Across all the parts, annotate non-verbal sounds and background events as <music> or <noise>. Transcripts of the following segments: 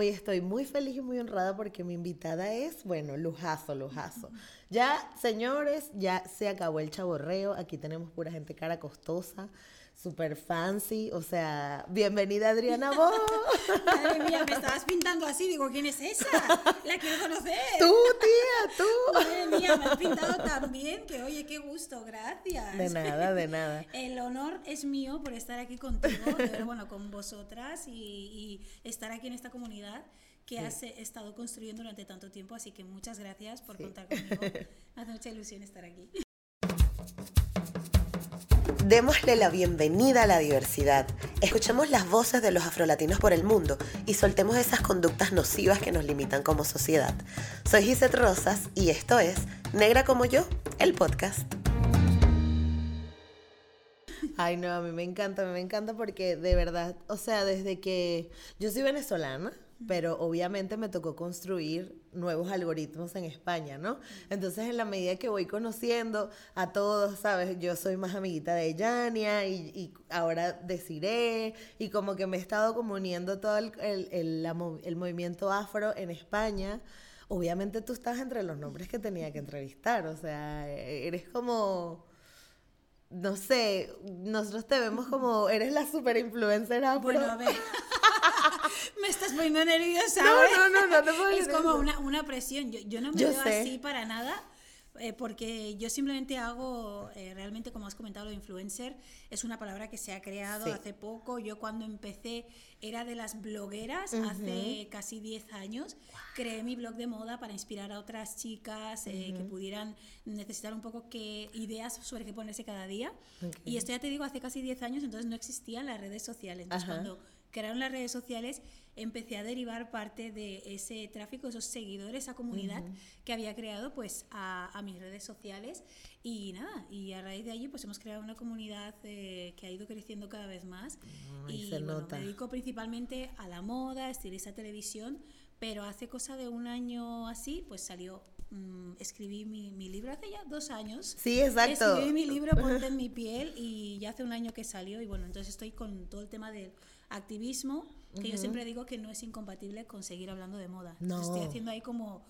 Hoy estoy muy feliz y muy honrada porque mi invitada es, bueno, lujazo, lujazo. Ya, señores, ya se acabó el chaborreo. Aquí tenemos pura gente cara costosa, súper fancy. O sea, bienvenida Adriana Bo. <laughs> Madre mía, me estabas pintando así. Digo, ¿quién es esa? La quiero conocer. Tú, tía, tú. Madre mía, me has pintado tan bien que, oye, qué gusto, gracias. De nada, de nada. El honor es mío por estar aquí contigo, bueno, con vosotras y, y estar aquí en esta comunidad que has eh, estado construyendo durante tanto tiempo. Así que muchas gracias por contar conmigo. <laughs> Hace mucha ilusión estar aquí. Démosle la bienvenida a la diversidad. Escuchemos las voces de los afrolatinos por el mundo y soltemos esas conductas nocivas que nos limitan como sociedad. Soy Gisette Rosas y esto es Negra como yo, el podcast. Ay, no, a mí me encanta, a mí me encanta porque de verdad, o sea, desde que yo soy venezolana, pero obviamente me tocó construir nuevos algoritmos en España, ¿no? Entonces, en la medida que voy conociendo a todos, ¿sabes? Yo soy más amiguita de Yania y, y ahora deciré, y como que me he estado como uniendo todo el, el, el, el movimiento afro en España. Obviamente tú estás entre los nombres que tenía que entrevistar, o sea, eres como no sé, nosotros te vemos como, eres la super influencer afro. Bueno, a ver. <laughs> me estás poniendo nerviosa. No, no, no, no, no Es como una, una presión. Yo, yo no me yo veo sé. así para nada. Eh, porque yo simplemente hago, eh, realmente como has comentado, lo de influencer es una palabra que se ha creado sí. hace poco. Yo cuando empecé era de las blogueras, uh -huh. hace casi 10 años. Wow. Creé mi blog de moda para inspirar a otras chicas eh, uh -huh. que pudieran necesitar un poco que ideas sobre qué ponerse cada día. Okay. Y esto ya te digo, hace casi 10 años, entonces no existían las redes sociales. Entonces -huh. cuando crearon las redes sociales, empecé a derivar parte de ese tráfico, esos seguidores, esa comunidad uh -huh. que había creado pues a, a, mis redes sociales y nada, y a raíz de allí pues hemos creado una comunidad eh, que ha ido creciendo cada vez más y bueno, me dedico principalmente a la moda, estilista televisión, pero hace cosa de un año así pues salió Mm, escribí mi, mi, libro hace ya dos años. Sí, exacto. Escribí mi libro <laughs> Ponte en mi piel y ya hace un año que salió y bueno, entonces estoy con todo el tema del activismo, que uh -huh. yo siempre digo que no es incompatible con seguir hablando de moda. No. Estoy haciendo ahí como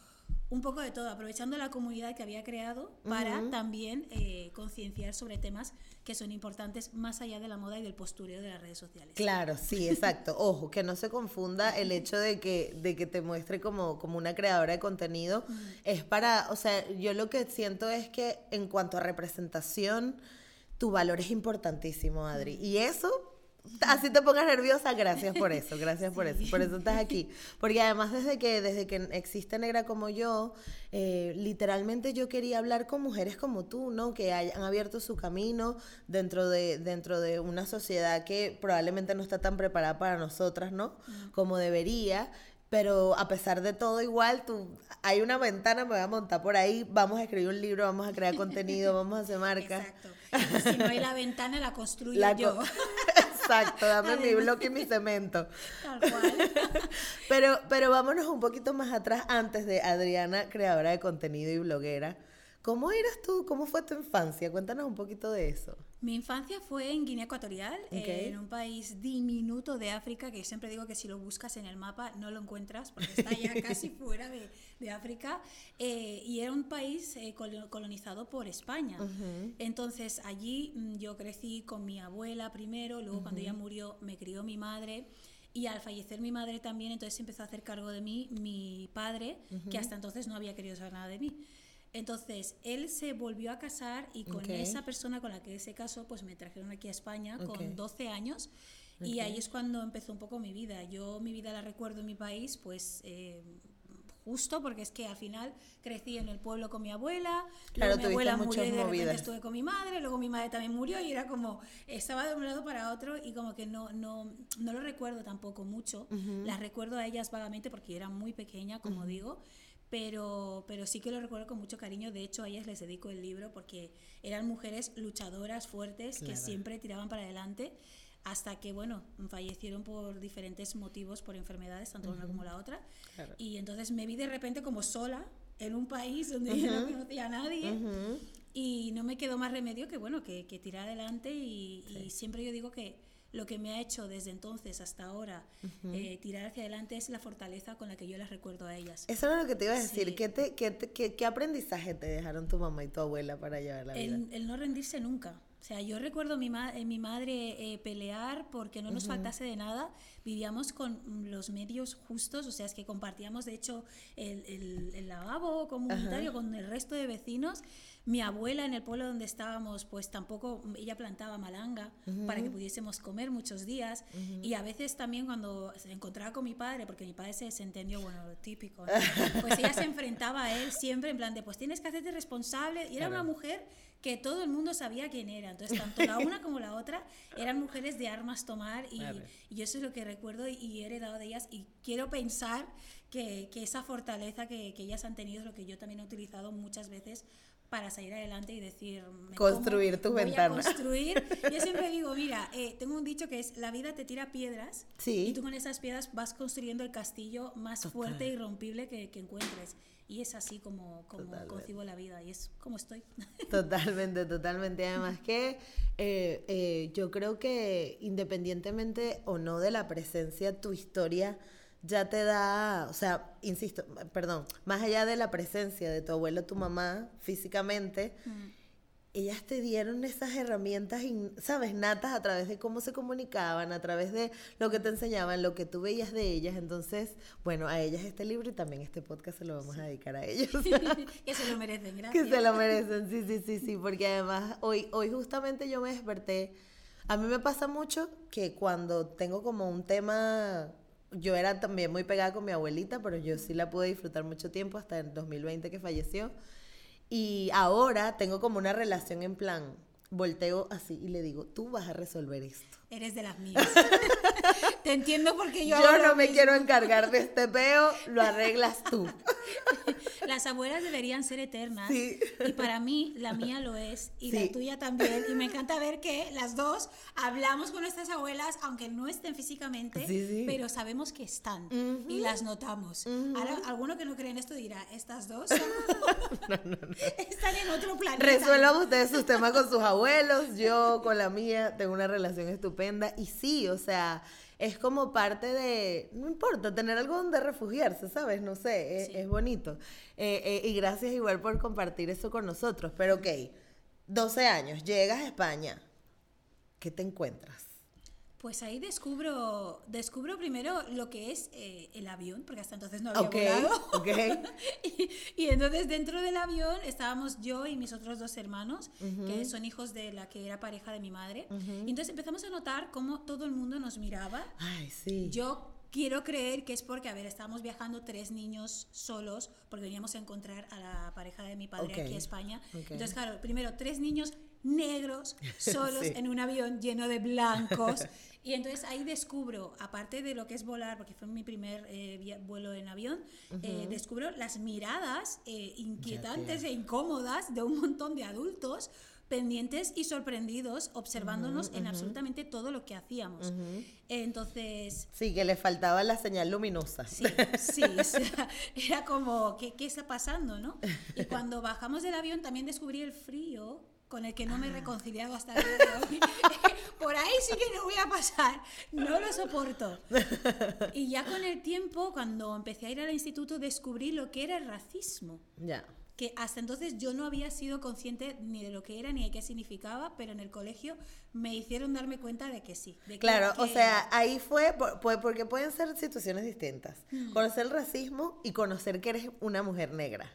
un poco de todo, aprovechando la comunidad que había creado para uh -huh. también eh, concienciar sobre temas que son importantes más allá de la moda y del postureo de las redes sociales. Claro, sí, <laughs> exacto. Ojo, que no se confunda <laughs> el hecho de que, de que te muestre como, como una creadora de contenido. Uh -huh. Es para, o sea, yo lo que siento es que en cuanto a representación, tu valor es importantísimo, Adri. Y eso así te pongas nerviosa, gracias por eso, gracias sí. por eso, por eso estás aquí. Porque además desde que, desde que existe Negra como yo, eh, literalmente yo quería hablar con mujeres como tú, ¿no? Que hayan abierto su camino dentro de, dentro de una sociedad que probablemente no está tan preparada para nosotras, ¿no? Como debería. Pero a pesar de todo, igual, tú, hay una ventana, me voy a montar por ahí, vamos a escribir un libro, vamos a crear <laughs> contenido, vamos a hacer marca. Exacto. Si no hay la ventana, la construyo la yo. <laughs> Exacto, dame mi bloque y mi cemento. Tal cual. <laughs> Pero, pero vámonos un poquito más atrás antes de Adriana, creadora de contenido y bloguera. ¿Cómo eras tú? ¿Cómo fue tu infancia? Cuéntanos un poquito de eso. Mi infancia fue en Guinea Ecuatorial, okay. en un país diminuto de África, que siempre digo que si lo buscas en el mapa no lo encuentras, porque está ya <laughs> casi fuera de, de África, eh, y era un país eh, colonizado por España. Uh -huh. Entonces allí mm, yo crecí con mi abuela primero, luego uh -huh. cuando ella murió me crió mi madre. Y al fallecer mi madre también, entonces empezó a hacer cargo de mí mi padre, uh -huh. que hasta entonces no había querido saber nada de mí. Entonces, él se volvió a casar y con okay. esa persona con la que se casó, pues me trajeron aquí a España okay. con 12 años. Okay. Y ahí es cuando empezó un poco mi vida. Yo mi vida la recuerdo en mi país, pues eh, justo porque es que al final crecí en el pueblo con mi abuela, luego mi abuela murió y de repente estuve con mi madre, luego mi madre también murió y era como, estaba de un lado para otro y como que no, no, no lo recuerdo tampoco mucho, las recuerdo a ellas vagamente porque yo era muy pequeña, como digo, pero, pero sí que lo recuerdo con mucho cariño. De hecho, a ellas les dedico el libro porque eran mujeres luchadoras, fuertes, que siempre tiraban para adelante hasta que, bueno, fallecieron por diferentes motivos, por enfermedades, tanto una como la otra. Y entonces me vi de repente como sola en un país <laughs> donde yo no conocía a nadie. Y no me quedó más remedio que, bueno, que, que tirar adelante. Y, y siempre yo digo que lo que me ha hecho desde entonces hasta ahora eh, tirar hacia adelante es la fortaleza con la que yo las recuerdo a ellas. Eso era lo que te iba a decir. ¿Qué, te, qué, qué, qué, aprendizaje te dejaron tu mamá y tu abuela para llevar la vida? El, no rendirse nunca. O sea, yo recuerdo a mi, eh, mi madre eh, pelear porque no nos faltase de nada. Vivíamos con los medios justos, o sea, es que compartíamos, de hecho, el, el, el lavabo comunitario con el resto de vecinos. Mi abuela en el pueblo donde estábamos, pues tampoco, ella plantaba malanga para que pudiésemos comer muchos días. Y a veces también cuando se encontraba con mi padre, porque mi padre se desentendió, bueno, lo típico, <laughs> pues ella se enfrentaba a él siempre en plan de, pues tienes que hacerte responsable. Y era una mujer que todo el mundo sabía quién era. Entonces, tanto la una como la otra eran mujeres de armas tomar y, y eso es lo que recuerdo y, he heredado de ellas y quiero pensar que, que esa fortaleza que, que, ellas han tenido es lo que yo también he utilizado muchas veces para salir adelante y decir... Construir tu ventana. construir. <laughs> Yo siempre digo, mira, eh, tengo un dicho que es, la vida te tira piedras y tú con esas piedras vas construyendo el castillo más fuerte y rompible que, que, encuentres. Y es así como, como concibo la vida y es como estoy. <laughs> Totalmente, totalmente. Además que eh, eh, yo creo que independientemente o no de la presencia, tu historia ya te da, o sea, insisto, perdón, más allá de la presencia de tu abuelo, tu mamá físicamente, mm. Ellas te dieron esas herramientas, sabes, natas a través de cómo se comunicaban, a través de lo que te enseñaban, lo que tú veías de ellas. Entonces, bueno, a ellas este libro y también este podcast se lo vamos a dedicar a ellos. <laughs> que <laughs> se lo merecen, gracias. Que se lo merecen, sí, sí, sí, sí, porque además hoy, hoy justamente yo me desperté. A mí me pasa mucho que cuando tengo como un tema yo era también muy pegada con mi abuelita, pero yo sí la pude disfrutar mucho tiempo hasta el 2020 que falleció. Y ahora tengo como una relación en plan, volteo así y le digo, tú vas a resolver esto. Eres de las mías. <laughs> Te entiendo porque yo... Yo no me quiero encargar de este peo, lo arreglas tú. <laughs> Las abuelas deberían ser eternas. Y para mí, la mía lo es. Y la tuya también. Y me encanta ver que las dos hablamos con nuestras abuelas, aunque no estén físicamente, pero sabemos que están. Y las notamos. Ahora, alguno que no cree en esto dirá, estas dos <laughs> están en otro planeta. Resuelvan ustedes sus temas con sus abuelos. Yo con la mía tengo una relación estupenda. Y sí, o sea es como parte de, no importa, tener algo donde refugiarse, ¿sabes? No sé, es, bonito. Eh, eh, y gracias igual por compartir eso con nosotros. Pero ok, 12 años, llegas a España, ¿qué te encuentras? Pues ahí descubro, descubro primero lo que es eh, el avión, porque hasta entonces no había volado. Okay. <laughs> y, y, entonces dentro del avión estábamos yo y mis otros dos hermanos, que son hijos de la que era pareja de mi madre. Y entonces empezamos a notar cómo todo el mundo nos miraba. Ay, sí. Yo quiero creer que es porque, a ver, estábamos viajando tres niños solos, porque veníamos a encontrar a la pareja de mi padre aquí en España. Entonces, claro, primero, tres niños negros <laughs> solos en un avión lleno de blancos. <laughs> Y entonces ahí descubro, aparte de lo que es volar, porque fue mi primer eh, vuelo en avión, eh, descubro las miradas eh, inquietantes e incómodas de un montón de adultos pendientes y sorprendidos observándonos en absolutamente todo lo que hacíamos. Entonces... Sí, que le faltaba la señal luminosa. Sí, sí, era como, ¿qué, ¿qué, está pasando? ¿no? Y cuando bajamos del avión también descubrí el frío con el que no me he ah. reconciliado hasta el día de hoy. <laughs> Por ahí sí que no voy a pasar, no lo soporto. Y ya con el tiempo, cuando empecé a ir al instituto, descubrí lo que era el racismo. Ya. Que hasta entonces yo no había sido consciente ni de lo que era ni de qué significaba, pero en el colegio me hicieron darme cuenta de que sí. claro, o sea, ahí fue, porque pueden ser situaciones distintas. Conocer el racismo y conocer que eres una mujer negra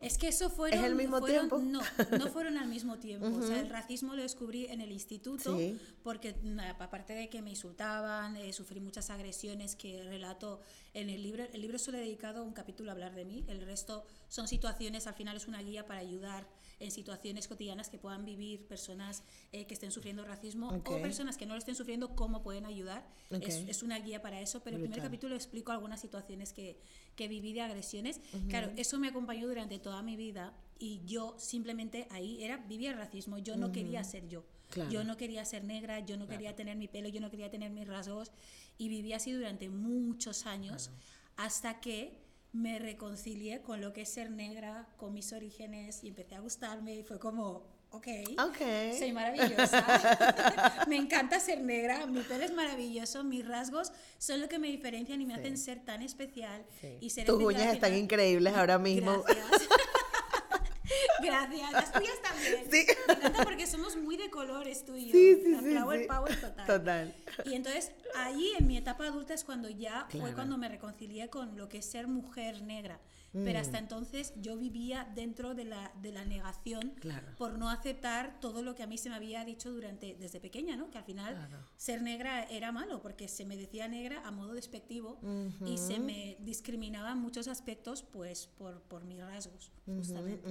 es que eso fueron... ¿Es el mismo tiempo? No, no fueron al mismo tiempo. O sea, el racismo lo descubrí en el instituto porque aparte de que me insultaban, eh, sufrí muchas agresiones que relato en el libro. El libro solo he dedicado un capítulo a hablar de mí, el resto son situaciones, al final es una guía para ayudar en situaciones cotidianas que puedan vivir personas eh, que estén sufriendo racismo o personas que no lo estén sufriendo, cómo pueden ayudar. Es, es, una guía para eso, pero el primer capítulo explico algunas situaciones que, que viví de agresiones. Claro, eso me acompañó durante toda mi vida y yo simplemente ahí era vivía el racismo, yo no quería ser yo. Yo no quería ser negra, yo no quería tener mi pelo, yo no quería tener mis rasgos y viví así durante muchos años hasta que me reconcilié con lo que es ser negra, con mis orígenes y empecé a gustarme y fue como, ok, okay. soy maravillosa, <laughs> me encanta ser negra, mi pelo es maravilloso, mis rasgos son lo que me diferencian y me hacen ser tan especial. Y ser Tus uñas están increíbles ahora mismo. Gracias. <laughs> Gracias. Las tuyas también. Sí. Me encanta porque somos muy de colores tú y yo. Sí, sí, sí, Flower power total. Total. Y entonces ahí en mi etapa adulta es cuando ya fue cuando me reconcilié con lo que es ser mujer negra. Pero hasta mm. entonces yo vivía dentro de la, de la negación por no aceptar todo lo que a mí se me había dicho durante desde pequeña, ¿no? Que al final ser negra era malo porque se me decía negra a modo despectivo y se me discriminaba en muchos aspectos pues por, por mis rasgos, justamente.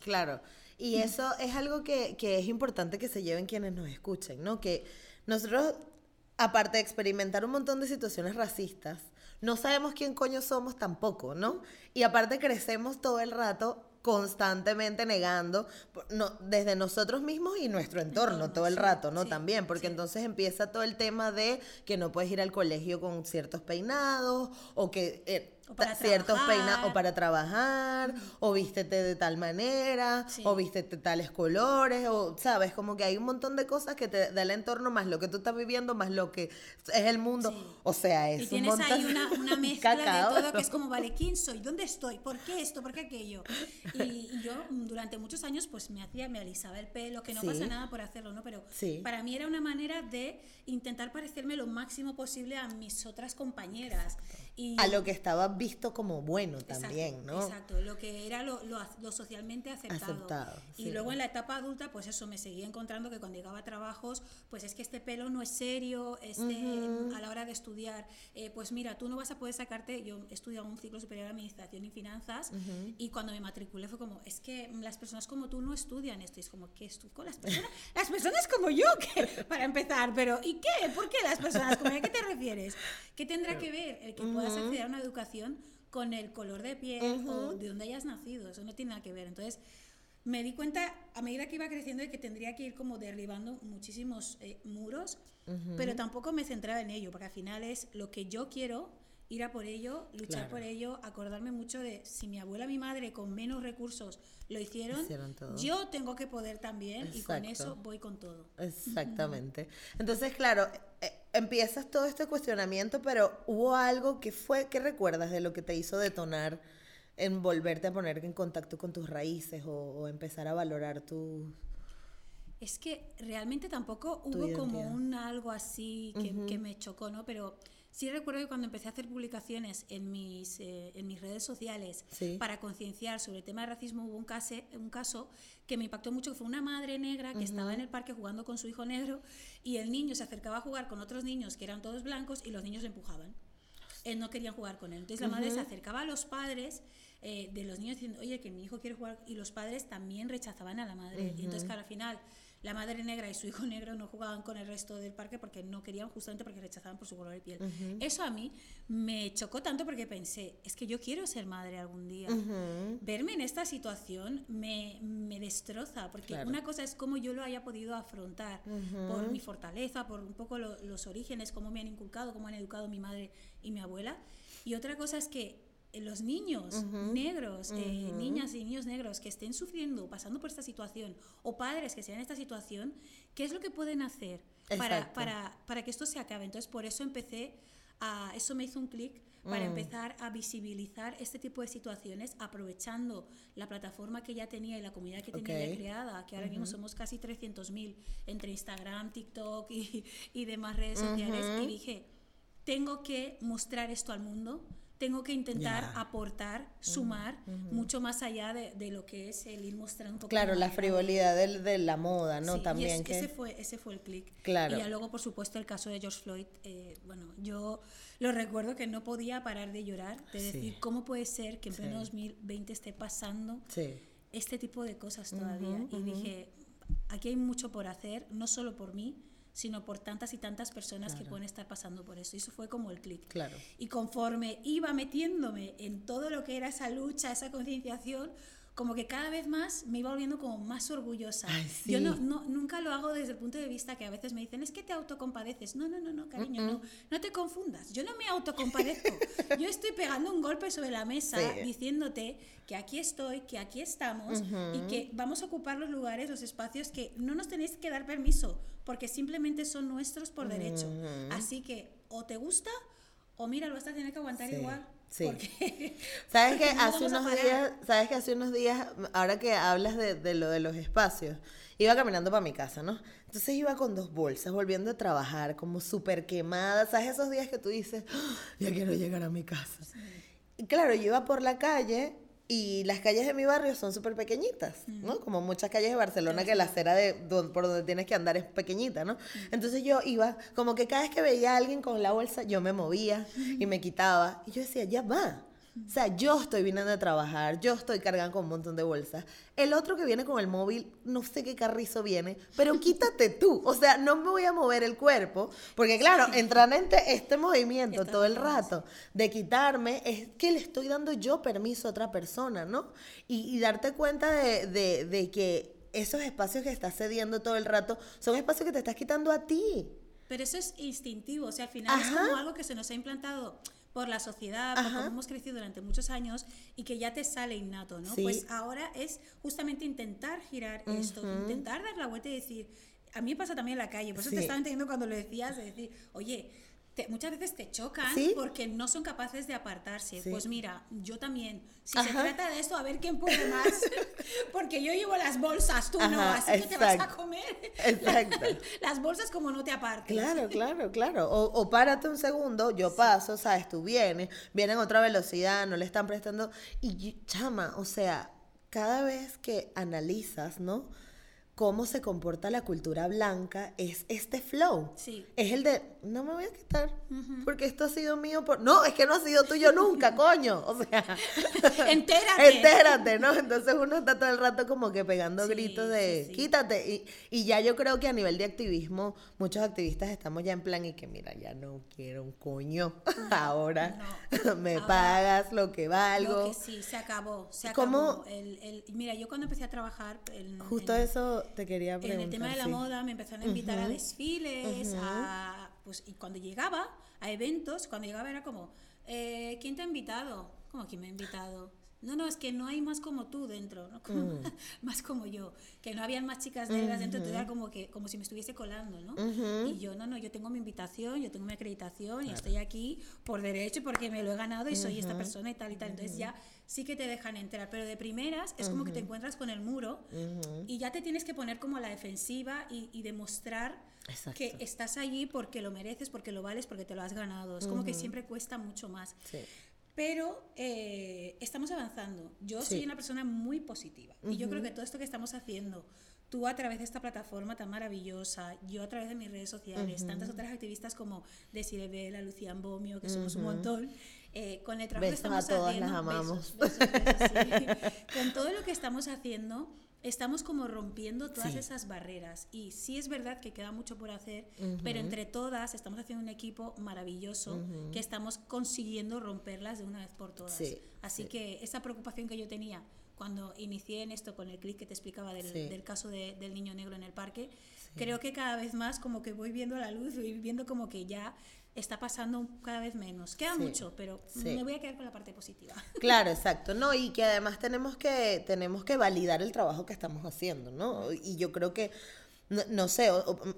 claro. Y eso es algo que, que es importante que se lleven quienes nos escuchen, ¿no? Que nosotros, aparte de experimentar un montón de situaciones racistas, no sabemos quién coño somos tampoco, ¿no? Y aparte crecemos todo el rato constantemente negando no, desde nosotros mismos y nuestro entorno todo el rato, ¿no? También, porque entonces empieza todo el tema de que no puedes ir al colegio con ciertos peinados o que eh, ciertos peinados o para trabajar, o vístete de tal manera, o vístete tales colores, o sabes, como que hay un montón de cosas que te da el entorno, más lo que tú estás viviendo, más lo que es el mundo. O sea, es y tienes ahí una, una <laughs> mezcla de todo que es como, vale, ¿quién soy? ¿Dónde estoy? ¿Por qué esto? ¿Por qué aquello? Y, yo durante muchos años pues me hacía, me alisaba el pelo, que no pasa nada por hacerlo, ¿no? Pero para mí era una manera de intentar parecerme lo máximo posible a mis otras compañeras a lo que estaba visto como bueno también, ¿no? Exacto, lo que era lo, lo, socialmente aceptado. y luego en la etapa adulta, pues eso, me seguía encontrando que cuando llegaba a trabajos, pues es que este pelo no es serio, este, a la hora de estudiar, eh, pues mira, tú no vas a poder sacarte, yo he estudiado un ciclo superior de administración y finanzas, y cuando me matriculé fue como, es que las personas como tú no estudian esto, y es como, ¿qué estudio con las personas? <laughs> las personas como yo, que, para empezar, pero ¿y qué? ¿Por qué las personas como yo? ¿A qué te refieres? ¿Qué tendrá que ver el que puedas acceder a una educación con el color de piel o de donde hayas nacido. Eso no tiene nada que ver. Entonces, me di cuenta a medida que iba creciendo de que tendría que ir como derribando muchísimos eh, muros, pero tampoco me centraba en ello, porque al final es lo que yo quiero, ir a por ello, luchar por ello, acordarme mucho de si mi abuela, mi madre con menos recursos lo hicieron, yo tengo que poder también y con eso voy con todo. Exactamente. Entonces, claro, empiezas todo este cuestionamiento, pero hubo algo que fue, ¿qué recuerdas de lo que te hizo detonar en volverte a poner en contacto con tus raíces o, empezar a valorar tu... Es que realmente tampoco hubo como un algo así que, que me chocó, ¿no? Pero Sí recuerdo que cuando empecé a hacer publicaciones en mis, eh, en mis redes sociales para concienciar sobre el tema de racismo, hubo un, un caso que me impactó mucho, que fue una madre negra que estaba en el parque jugando con su hijo negro y el niño se acercaba a jugar con otros niños que eran todos blancos y los niños le empujaban. Él no quería jugar con él. Entonces la madre se acercaba a los padres eh, de los niños diciendo, oye, que mi hijo quiere jugar, y los padres también rechazaban a la madre. Y entonces, que al final la madre negra y su hijo <laughs> negro no jugaban con el resto del parque porque no querían, justamente porque rechazaban por su color de piel. Eso a mí me chocó tanto porque pensé, es que yo quiero ser madre algún día. Verme en esta situación me, me destroza, porque una cosa es cómo yo lo haya podido afrontar por mi fortaleza, por un poco los orígenes, cómo me han inculcado, cómo han educado mi madre y mi abuela. Y otra cosa es que los niños negros, eh, niñas y niños negros que estén sufriendo, pasando por esta situación, o padres que estén en esta situación, ¿qué es lo que pueden hacer para, para, para, que esto se acabe? Entonces, por eso empecé a, eso me hizo un clic para mm. empezar a visibilizar este tipo de situaciones, aprovechando la plataforma que ya tenía y la comunidad que tenía ya creada, que ahora mismo somos casi 300.000 entre Instagram, TikTok y, y demás redes sociales, y dije, tengo que mostrar esto al mundo tengo que intentar aportar, sumar, mucho más allá de, lo que es el ir mostrando. Claro, la frivolidad de, la moda, ¿no? También. que... ese, fue, ese fue el clic. Claro. Y ya luego, por supuesto, el caso de George Floyd, eh, bueno, yo lo recuerdo que no podía parar de llorar, de decir, ¿cómo puede ser que en pleno 2020 esté pasando este tipo de cosas todavía? y dije, aquí hay mucho por hacer, no solo por mí, sino por tantas y tantas personas que pueden estar pasando por eso. Y eso fue como el clic. Claro. Y conforme iba metiéndome en todo lo que era esa lucha, esa concienciación, como que cada vez más me iba volviendo como más orgullosa. Yo no, no, nunca lo hago desde el punto de vista que a veces me dicen, es que te autocompadeces. No, no, no, no, cariño, no, no te confundas. Yo no me autocompadezco. <laughs> Yo estoy pegando un golpe sobre la mesa diciéndote que aquí estoy, que aquí estamos y que vamos a ocupar los lugares, los espacios que no nos tenéis que dar permiso, porque simplemente son nuestros por derecho. Así que o te gusta o mira, lo vas a tener que aguantar igual. Sí. <laughs> ¿Sabes que <laughs> hace unos días, sabes que hace unos días, ahora que hablas de, de, lo de los espacios, iba caminando para mi casa, ¿no? Entonces iba con dos bolsas, volviendo a trabajar, como súper quemada, ¿sabes? Esos días que tú dices, ¡Ah! ya quiero llegar a mi casa. Y claro, yo iba por la calle y las calles de mi barrio son súper pequeñitas, ¿no? Como muchas calles de Barcelona que la acera de, por donde tienes que andar es pequeñita, ¿no? Entonces yo iba, como que cada vez que veía a alguien con la bolsa, yo me movía y me quitaba. Y yo decía, ya va. O sea, yo estoy viniendo a trabajar, yo estoy cargando con un montón de bolsas. El otro que viene con el móvil, no sé qué carrizo viene, pero quítate tú. O sea, no me voy a mover el cuerpo, porque claro, entrar en este movimiento todo el rato de quitarme es que le estoy dando yo permiso a otra persona, ¿no? Y, darte cuenta de, de que esos espacios que estás cediendo todo el rato son espacios que te estás quitando a ti. Pero eso es instintivo, o sea, al final es como algo que se nos ha implantado por la sociedad, por cómo hemos crecido durante muchos años y que ya te sale innato, ¿no? Pues ahora es justamente intentar girar esto, intentar dar la vuelta y decir, a mí me pasa también en la calle, por eso te estaba entendiendo cuando lo decías, de decir, oye, muchas veces te chocan porque no son capaces de apartarse. Pues mira, yo también. Si se trata de esto, a ver quién puede más. <laughs> porque yo llevo las bolsas, tú no, así que te vas a comer. Exacto. <laughs> las bolsas como no te apartes. Claro, <laughs> claro, claro. O, o párate un segundo, yo paso, sabes, tú vienes, vienen a otra velocidad, no le están prestando. Y chama, o sea, cada vez que analizas, ¿no? Cómo se comporta la cultura blanca es este flow. Sí. Es el de, no me voy a quitar, porque esto ha sido mío por... No, es que no ha sido tuyo nunca, <laughs> coño. O sea... <laughs> entérate. entérate, ¿no? Entonces uno está todo el rato como que pegando gritos de, quítate. Y, y, ya yo creo que a nivel de activismo, muchos activistas estamos ya en plan y que, mira, ya no quiero un coño. <laughs> Ahora me pagas lo que valgo. Lo que sí, se acabó. Se acabó. El, el, mira, yo cuando empecé a trabajar... Justo eso te quería preguntar. En el tema de la moda me empezaron a invitar a desfiles, a, pues, y cuando llegaba a eventos, cuando llegaba era como, eh, ¿quién te ha invitado? ¿Cómo quién me ha invitado? No, no, es que no hay más como tú dentro, ¿no? Mm. <laughs> más como yo, que no habían más chicas negras dentro, entonces era como, que, como si me estuviese colando, ¿no? Y yo, no, no, yo tengo mi invitación, yo tengo mi acreditación y estoy aquí por derecho porque me lo he ganado y soy esta persona y tal y tal. Entonces ya sí que te dejan entrar, pero de primeras es como que te encuentras con el muro y ya te tienes que poner como a la defensiva y, demostrar que estás allí porque lo mereces, porque lo vales, porque te lo has ganado. Es como que siempre cuesta mucho más. Sí. Pero eh, estamos avanzando. Yo soy una persona muy positiva. Y yo creo que todo esto que estamos haciendo, tú a través de esta plataforma tan maravillosa, yo a través de mis redes sociales, tantas otras activistas como Desiree Vela, Lucía Ambomio, que somos un montón, eh, con el trabajo que estamos a todas, haciendo. Las amamos. con todo lo que estamos haciendo, estamos como rompiendo todas esas barreras. Y sí es verdad que queda mucho por hacer, pero entre todas estamos haciendo un equipo maravilloso que estamos consiguiendo romperlas de una vez por todas. Así que esa preocupación que yo tenía cuando inicié en esto con el clic que te explicaba del, caso del niño negro en el parque, creo que cada vez más como que voy viendo la luz, voy viendo como que ya está pasando cada vez menos. Queda mucho, pero me voy a quedar con la parte positiva. <laughs> Claro, exacto. No, y que además tenemos que, tenemos que validar el trabajo que estamos haciendo, ¿no? Y yo creo que, no, sé,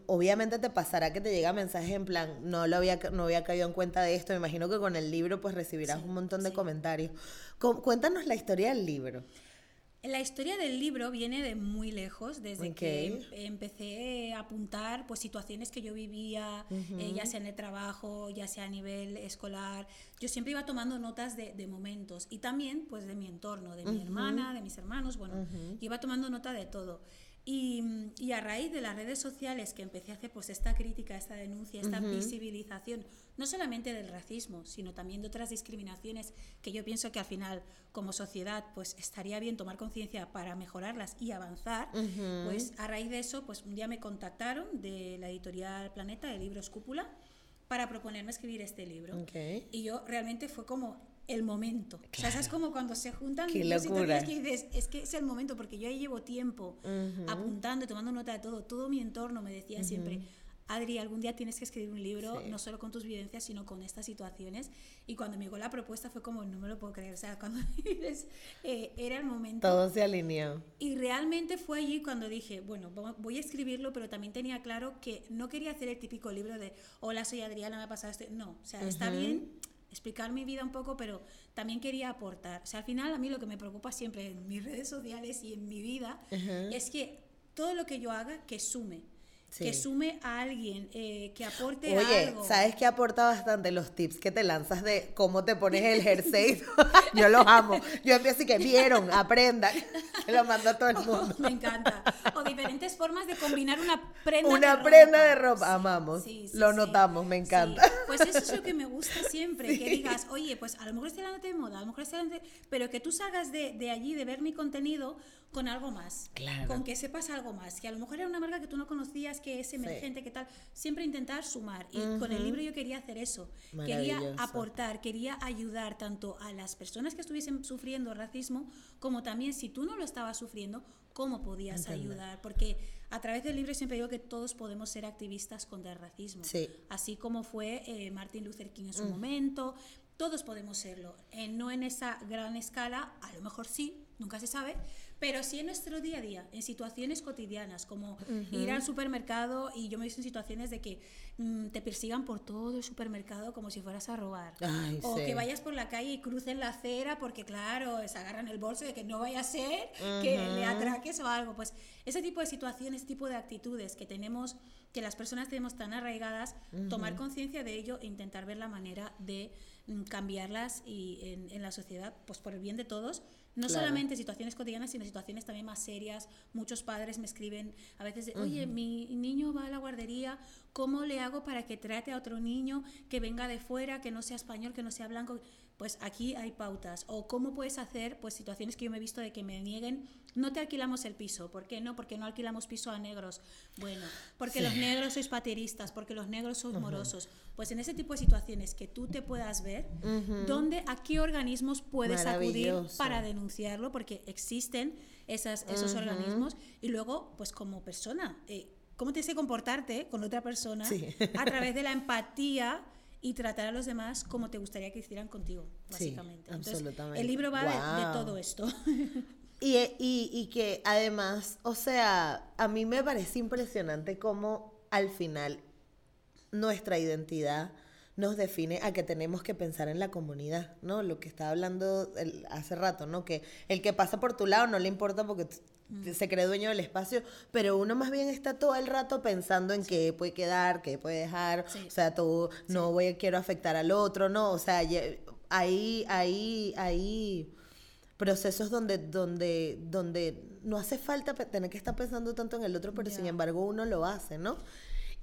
obviamente te pasará que te llega mensajes en plan, no lo había, no había caído en cuenta de esto, me imagino que con el libro pues recibirás un montón de comentarios. Cuéntanos la historia del libro. La historia del libro viene de muy lejos, desde que em, empecé apuntar pues situaciones que yo vivía, eh, ya sea en el trabajo, ya sea a nivel escolar. Yo siempre iba tomando notas de, de momentos y también pues de mi entorno, de mi hermana, de mis hermanos, bueno, iba tomando nota de todo. Y, y, a raíz de las redes sociales que empecé a hacer pues esta crítica, esta denuncia, esta visibilización, no solamente del racismo, sino también de otras discriminaciones que yo pienso que al final como sociedad pues estaría bien tomar conciencia para mejorarlas y avanzar, pues a raíz de eso pues un día me contactaron de la editorial Planeta, de Libros Cúpula, para proponerme escribir este libro. Y yo realmente fue como el momento. O sea, es como cuando se juntan Qué situaciones que dices, es que es el momento, porque yo ahí llevo tiempo apuntando, tomando nota de todo. Todo mi entorno me decía siempre, Adri, algún día tienes que escribir un libro, no solo con tus vivencias, sino con estas situaciones. Y cuando me llegó la propuesta fue como, no me lo puedo creer. O sea, <laughs> cuando dices, eh, era el momento. Todo se alineó. Y realmente fue allí cuando dije, bueno, voy a escribirlo, pero también tenía claro que no quería hacer el típico libro de, hola, soy Adriana, me ha pasado esto. No, o sea, está bien explicar mi vida un poco, pero también quería aportar. O sea, al final a mí lo que me preocupa siempre en mis <laughs> redes sociales y en mi vida es que todo lo que yo haga que sume que sume a alguien, eh, que aporte Oye, ¿sabes qué aporta bastante? Los tips que te lanzas de cómo te pones el <laughs> jersey. <laughs> yo los amo. Yo empiezo así que vieron, aprendan. lo mando a todo el mundo. me encanta. O diferentes formas de combinar una prenda una prenda de ropa. Amamos. lo notamos, me encanta. Pues eso es lo que me gusta siempre. Que digas, oye, pues a lo mejor estoy hablando de moda, a lo mejor estoy hablando de... Pero que tú salgas de, de allí, de ver mi contenido con algo más. Claro. Con que sepas algo más. Que a lo mejor era una marca que tú no conocías, que es emergente, que tal. Siempre intentar sumar. Y con el libro yo quería hacer eso. Quería aportar, quería ayudar tanto a las personas que estuviesen sufriendo racismo, como también si tú no lo estabas sufriendo, cómo podías ayudar. Porque a través del libro siempre digo que todos podemos ser activistas contra el racismo. Así como fue eh, Martin Luther King en su momento. Todos podemos serlo. Eh, no en esa gran escala, a lo mejor sí, nunca se sabe, pero sí en nuestro día a día, en situaciones cotidianas, como ir al supermercado y yo me he visto en situaciones de que mm, te persigan por todo el supermercado como si fueras a robar. o que vayas por la calle y crucen la acera porque, claro, se agarran el bolso de que no vaya a ser que le atraques o algo. Pues ese tipo de situaciones, ese tipo de actitudes que tenemos, que las personas tenemos tan arraigadas, tomar conciencia de ello e intentar ver la manera de mm, cambiarlas y en, en la sociedad, pues por el bien de todos no solamente situaciones cotidianas, sino situaciones también más serias. Muchos padres me escriben a veces, de, oye, mi niño va a la guardería, ¿cómo le hago para que trate a otro niño que venga de fuera, que no sea español, que no sea blanco? Pues aquí hay pautas. O cómo puedes hacer, pues situaciones que yo me he visto de que me nieguen, no te alquilamos el piso. ¿Por qué no? Porque no alquilamos piso a negros. Bueno, porque los negros sois pateristas, porque los negros sois morosos. Pues en ese tipo de situaciones que tú te puedas ver, ¿dónde, a qué organismos puedes acudir para denunciarlo? Porque existen esas, esos organismos. Y luego, pues como persona, eh, ¿cómo tienes que comportarte con otra persona a través de la empatía? y tratar a los demás como te gustaría que hicieran contigo, básicamente. absolutamente. el libro va de, todo esto. <laughs> Y, y, y, que además, o sea, a mí me parece impresionante cómo al final nuestra identidad nos define a que tenemos que pensar en la comunidad, ¿no? Lo que estaba hablando hace rato, ¿no? Que el que pasa por tu lado no le importa porque mm. se cree dueño del espacio, pero uno más bien está todo el rato pensando en qué puede quedar, qué puede dejar, o sea, todo, no voy, quiero afectar al otro, ¿no? O sea, ahí, ahí, ahí procesos donde, donde, donde no hace falta tener que estar pensando tanto en el otro, pero sin embargo uno lo hace, ¿no?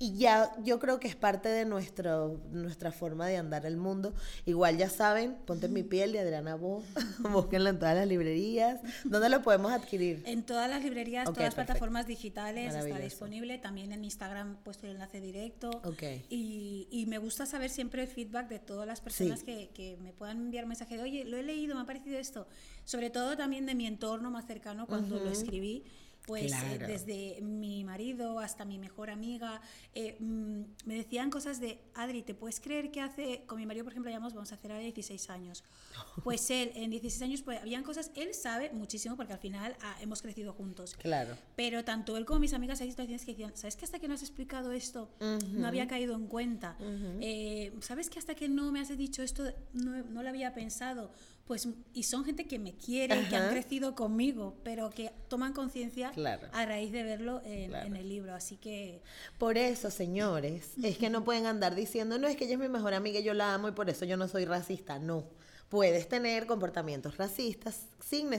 Y ya yo creo que es parte de nuestro, nuestra forma de andar el mundo. Igual ya saben, Ponte en mi piel de Adriana Bo, <laughs> búsquenlo en todas las librerías. ¿Dónde lo podemos adquirir? En todas las librerías, todas las plataformas digitales está disponible. También en Instagram puesto el enlace directo. Okay. Y, y, me gusta saber siempre el feedback de todas las personas que, que, me puedan enviar mensaje de, oye, lo he leído, me ha parecido esto. Sobre todo también de mi entorno más cercano cuando lo escribí pues eh, desde mi marido hasta mi mejor amiga, eh, mm, me decían cosas de, Adri, ¿te puedes creer que hace, con mi marido por ejemplo, llamamos, vamos a hacer a 16 años? <laughs> Pues él, en 16 años, pues habían cosas, él sabe muchísimo porque al final ah, hemos crecido juntos. Claro. Pero tanto él como mis amigas hay situaciones que decían, ¿sabes que hasta que no has explicado esto no había caído en cuenta? Eh, ¿Sabes que hasta que no me has dicho esto no, no lo había pensado? Pues y son gente que me quiere, que han crecido conmigo, pero que toman conciencia a raíz de verlo en, el libro. Así que... Por eso, señores, es que no pueden andar diciendo, no, es que ella es mi mejor amiga y yo la amo y por eso yo no soy racista. No puedes tener comportamientos racistas sin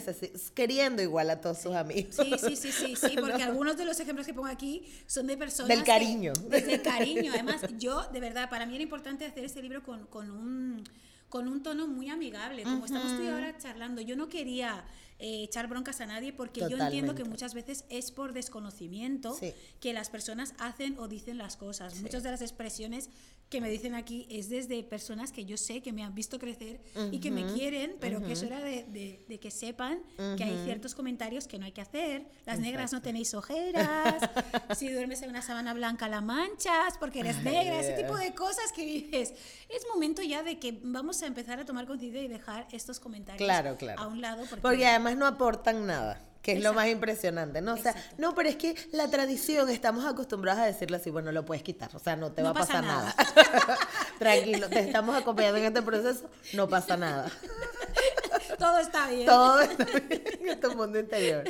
queriendo igual a todos sus amigos. Sí, sí, sí, sí, sí, <laughs> porque algunos de los ejemplos que pongo aquí son de personas del cariño. desde el cariño. <laughs> Además, yo de verdad para mí era importante hacer este libro con, con un con un tono muy amigable, como estamos tú y ahora charlando. Yo no quería eh, echar broncas a nadie porque yo entiendo que muchas veces es por desconocimiento que las personas hacen o dicen las cosas. Muchas de las expresiones que me dicen aquí es desde personas que yo sé que me han visto crecer y que me quieren, pero que es hora de, de, que sepan que hay ciertos comentarios que no hay que hacer. Las negras no tenéis ojeras, <laughs> si duermes en una sábana blanca la manchas porque eres negra, ese tipo de cosas que dices. Es momento ya de que vamos a empezar a tomar conciencia y dejar estos comentarios a un lado. porque además no aportan nada que es lo más impresionante, ¿no? O sea, no, pero es que la tradición, estamos acostumbrados a decirlo así, bueno, lo puedes quitar, o sea, no te va a pasar nada. <laughs> <laughs> Tranquilo, te estamos acompañando en este proceso, no pasa nada. <laughs> Todo está bien. Todo está bien en tu mundo interior.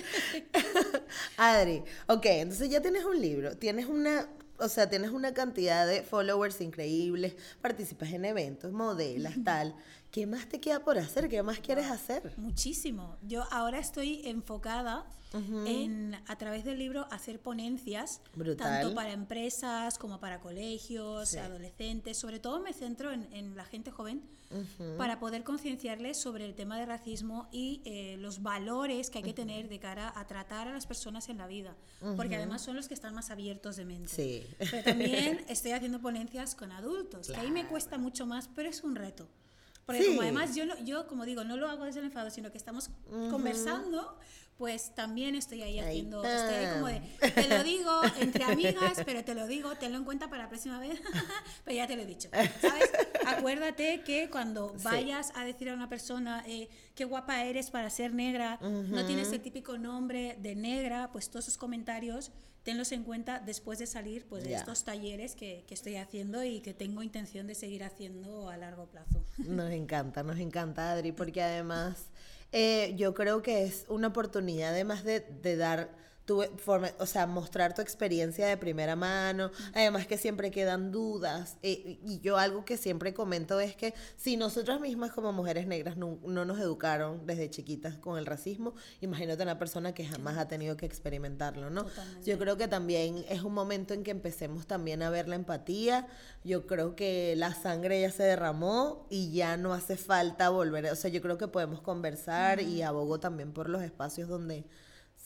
Adri, ok, entonces ya tienes un libro, tienes una, o sea, tienes una cantidad de followers increíbles, participas en eventos, modelas, tal. ¿Qué más te queda por hacer? ¿Qué más quieres hacer? Muchísimo. Yo ahora estoy enfocada en, a través del libro, hacer ponencias, tanto para empresas como para colegios, adolescentes. Sobre todo me centro en, la gente joven para poder concienciarles sobre el tema de racismo y eh, los valores que hay que tener de cara a tratar a las personas en la vida. Porque además son los que están más abiertos de mente. Sí. Pero también <laughs> estoy haciendo ponencias con adultos, que ahí me cuesta mucho más, pero es un reto. Porque como además yo, yo, como digo, no lo hago desde el enfado, sino que estamos conversando, pues también estoy ahí, haciendo, estoy ahí como de, te lo digo <laughs> entre amigas, pero te lo digo, tenlo en cuenta para la próxima vez, <laughs> pero ya te lo he dicho, ¿sabes? Acuérdate que cuando vayas a decir a una persona, eh, qué guapa eres para ser negra, no tienes el típico nombre de negra, pues todos esos comentarios tenlos en cuenta después de salir pues, de estos talleres que, que, estoy haciendo y que tengo intención de seguir haciendo a largo plazo. <laughs> Nos encanta, nos encanta, Adri, porque además eh, yo creo que es una oportunidad además de, de dar tu forma, o sea, mostrar tu experiencia de primera mano, además que siempre quedan dudas. Eh, y yo algo que siempre comento es que si nosotras mismas como mujeres negras no, nos educaron desde chiquitas con el racismo, imagínate una persona que jamás ha tenido que experimentarlo, ¿no? Yo creo que también es un momento en que empecemos también a ver la empatía. Yo creo que la sangre ya se derramó y ya no hace falta volver. O sea, yo creo que podemos conversar y abogo también por los espacios donde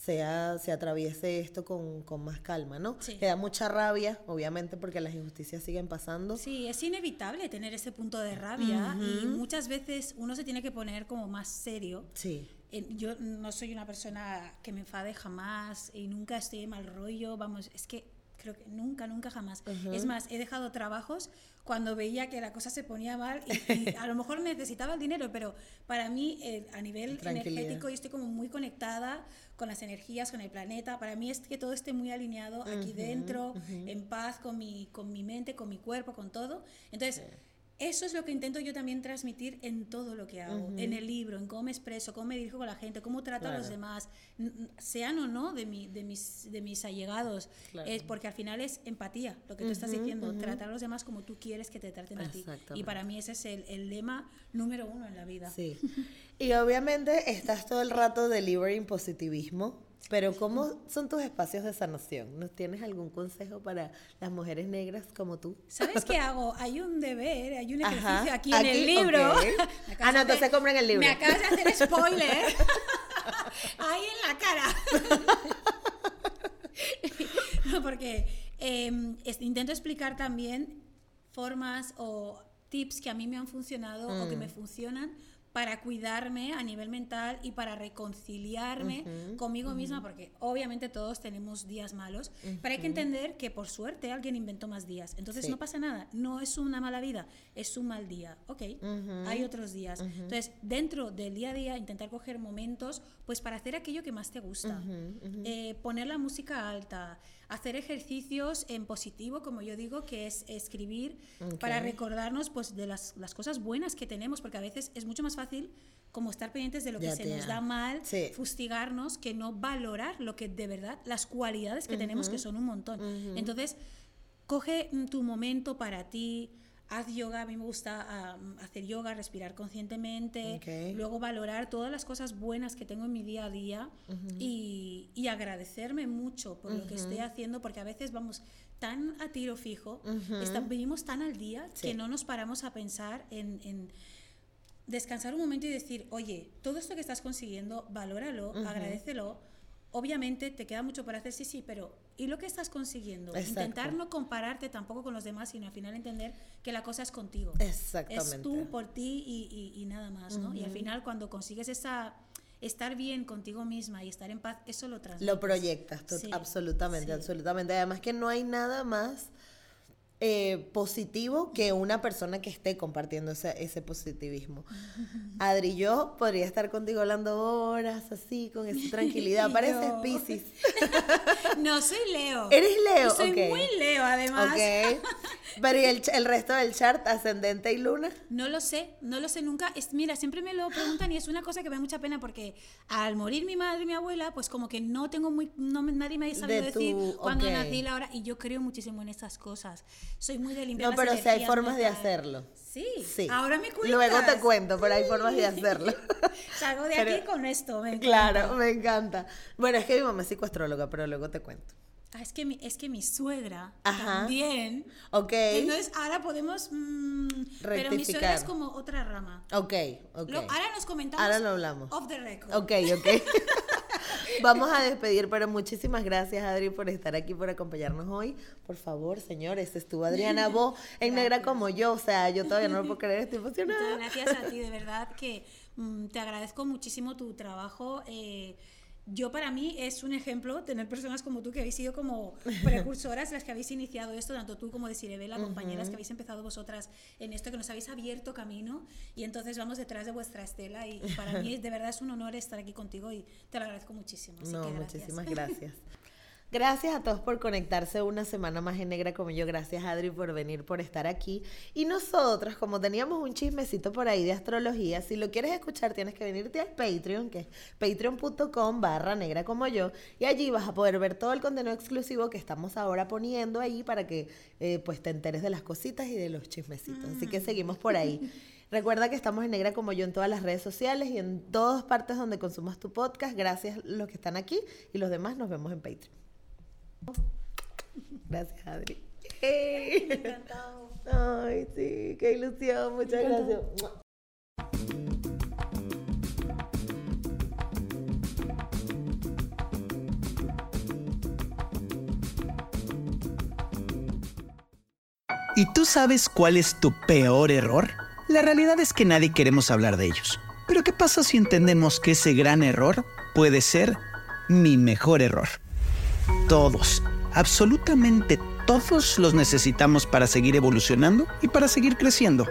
sea, se atraviese esto con, más calma, ¿no? Sí. Queda mucha rabia, obviamente, porque las injusticias siguen pasando. Sí, es inevitable tener ese punto de rabia y muchas veces uno se tiene que poner como más serio. Sí. Yo no soy una persona que me enfade jamás y nunca estoy de mal rollo, vamos, es que creo que nunca, nunca jamás. Es más, he dejado trabajos cuando veía que la cosa se ponía mal y, a lo mejor necesitaba el dinero, pero para mí eh, a nivel energético yo estoy como muy conectada con las energías, con el planeta. Para mí es que todo esté muy alineado aquí dentro, en paz con mi, con mi mente, con mi cuerpo, con todo. Entonces... Eso es lo que intento yo también transmitir en todo lo que hago, en el libro, en cómo me expreso, cómo me dirijo con la gente, cómo trato a los demás, sean o no de, mi, de, mis, de mis allegados, es porque al final es empatía, lo que tú estás diciendo, tratar a los demás como tú quieres que te traten a ti. Y para mí ese es el, el lema número uno en la vida. Sí. y obviamente estás todo el rato delivering positivismo pero ¿cómo son tus espacios de sanación? ¿No tienes algún consejo para las mujeres negras como tú? ¿Sabes qué hago? Hay un deber, hay un ejercicio aquí, en el libro. <laughs> ah, no, entonces compren el libro. Me acabas de hacer spoiler. <laughs> Ahí en la cara. <laughs> no, porque em, intento explicar también formas o tips que a mí me han funcionado o que me mm. funcionan para cuidarme a nivel mental y para reconciliarme conmigo misma, porque obviamente todos tenemos días malos, pero hay que entender que por suerte alguien inventó más días, entonces no pasa nada, no es una mala vida, es un mal día, ok, hay otros días. Entonces, dentro del día a día, intentar coger momentos, pues para hacer aquello que más te gusta, eh, poner la música alta, hacer ejercicios en positivo, como yo digo, que es escribir para recordarnos pues, de las, las, cosas buenas que tenemos, porque a veces es mucho más fácil como estar pendientes de lo que se nos da. mal, fustigarnos, que no valorar lo que de verdad, las cualidades que tenemos, que son un montón. Entonces, coge tu momento para ti, haz yoga, a mí me gusta hacer yoga, respirar conscientemente, luego valorar todas las cosas buenas que tengo en mi día a día y, agradecerme mucho por lo que estoy haciendo, porque a veces vamos tan a tiro fijo, vivimos tan al día que no nos paramos a pensar en, descansar un momento y decir, oye, todo esto que estás consiguiendo, valóralo, agradecelo obviamente te queda mucho por hacer, sí, sí, pero ¿y lo que estás consiguiendo? Intentar no compararte tampoco con los demás, sino al final entender que la cosa es contigo. Exactamente. Es tú por ti y, nada más, ¿no? Y al final cuando consigues esa estar bien contigo misma y estar en paz, eso lo transmites. Lo proyectas, absolutamente, absolutamente. Además que no hay nada más eh, positivo que una persona que esté compartiendo ese, ese, positivismo. <laughs> Adri, yo podría estar contigo hablando horas así, con esa <laughs> tranquilidad. Pareces Pisces. <laughs> no, soy Leo. ¿Eres Leo? Soy muy Leo, además. Pero ¿y el, el, resto del chart, ascendente y luna? No lo sé, no lo sé nunca. Es, mira, siempre me lo preguntan y es una cosa que me da mucha pena porque al morir mi madre y mi abuela, pues como que no tengo muy, no, nadie me ha sabido decir cuando nací la hora y yo creo muchísimo en estas cosas soy muy de limpiar No, pero si hay formas de hacerlo. Sí, sí. Ahora me cuentas. Luego te cuento, pero hay formas de hacerlo. <laughs> Salgo de aquí con esto. Me claro, me encanta. Bueno, es que mi mamá es psicoastróloga, pero luego te cuento. Ah, es que mi, es que mi suegra también. Ok. Entonces ahora podemos. Mmm, pero mi suegra es como otra rama. Ok, ok. ahora nos comentamos. Ahora lo hablamos. Off the record. Ok, ok. <laughs> Vamos a despedir, pero muchísimas gracias, Adri, por estar aquí, por acompañarnos hoy. Por favor, señores, estuvo Adriana <laughs> Bo en negra como yo. O sea, yo todavía no lo puedo creer, estoy emocionada. gracias a ti, de <laughs> verdad que mm, te agradezco muchísimo tu trabajo. Eh, yo para mí es un ejemplo tener personas como tú que habéis sido como precursoras, las que habéis iniciado esto, tanto tú como de Cirebela, compañeras que habéis empezado vosotras en esto, que nos habéis abierto camino y entonces vamos detrás de vuestra estela y, para mí <laughs> de verdad es un honor estar aquí contigo y te lo agradezco muchísimo. no, muchísimas gracias. <laughs> Gracias a todos por conectarse una semana más en Negra como yo. Gracias Adri por venir, por estar aquí. Y nosotros, como teníamos un chismecito por ahí de astrología, si lo quieres escuchar tienes que venirte al Patreon, que es patreon.com barra negra como yo. Y allí vas a poder ver todo el contenido exclusivo que estamos ahora poniendo ahí para que eh, pues te enteres de las cositas y de los chismecitos. Así que mm. seguimos por ahí. <laughs> Recuerda que estamos en Negra como yo en todas las redes sociales y en todas partes donde consumas tu podcast. Gracias a los que están aquí y los demás nos vemos en Patreon. Gracias, Adri. Me encantado. Ay, sí, qué ilusión. Muchas gracias. ¿Y tú sabes cuál es tu peor error? La realidad es que nadie queremos hablar de ellos. Pero ¿qué pasa si entendemos que ese gran error puede ser mi mejor error? Todos, absolutamente todos los necesitamos para seguir evolucionando y para seguir creciendo.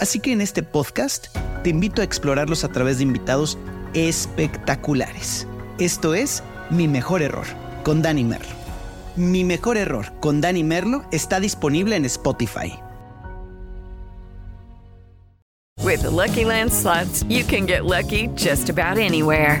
Así que en este podcast te invito a explorarlos a través de invitados espectaculares. Esto es Mi Mejor Error, con Dani Merlo. Mi Mejor Error, con Dani Merlo, está disponible en Spotify. With Lucky Land slots, you can get lucky just about anywhere.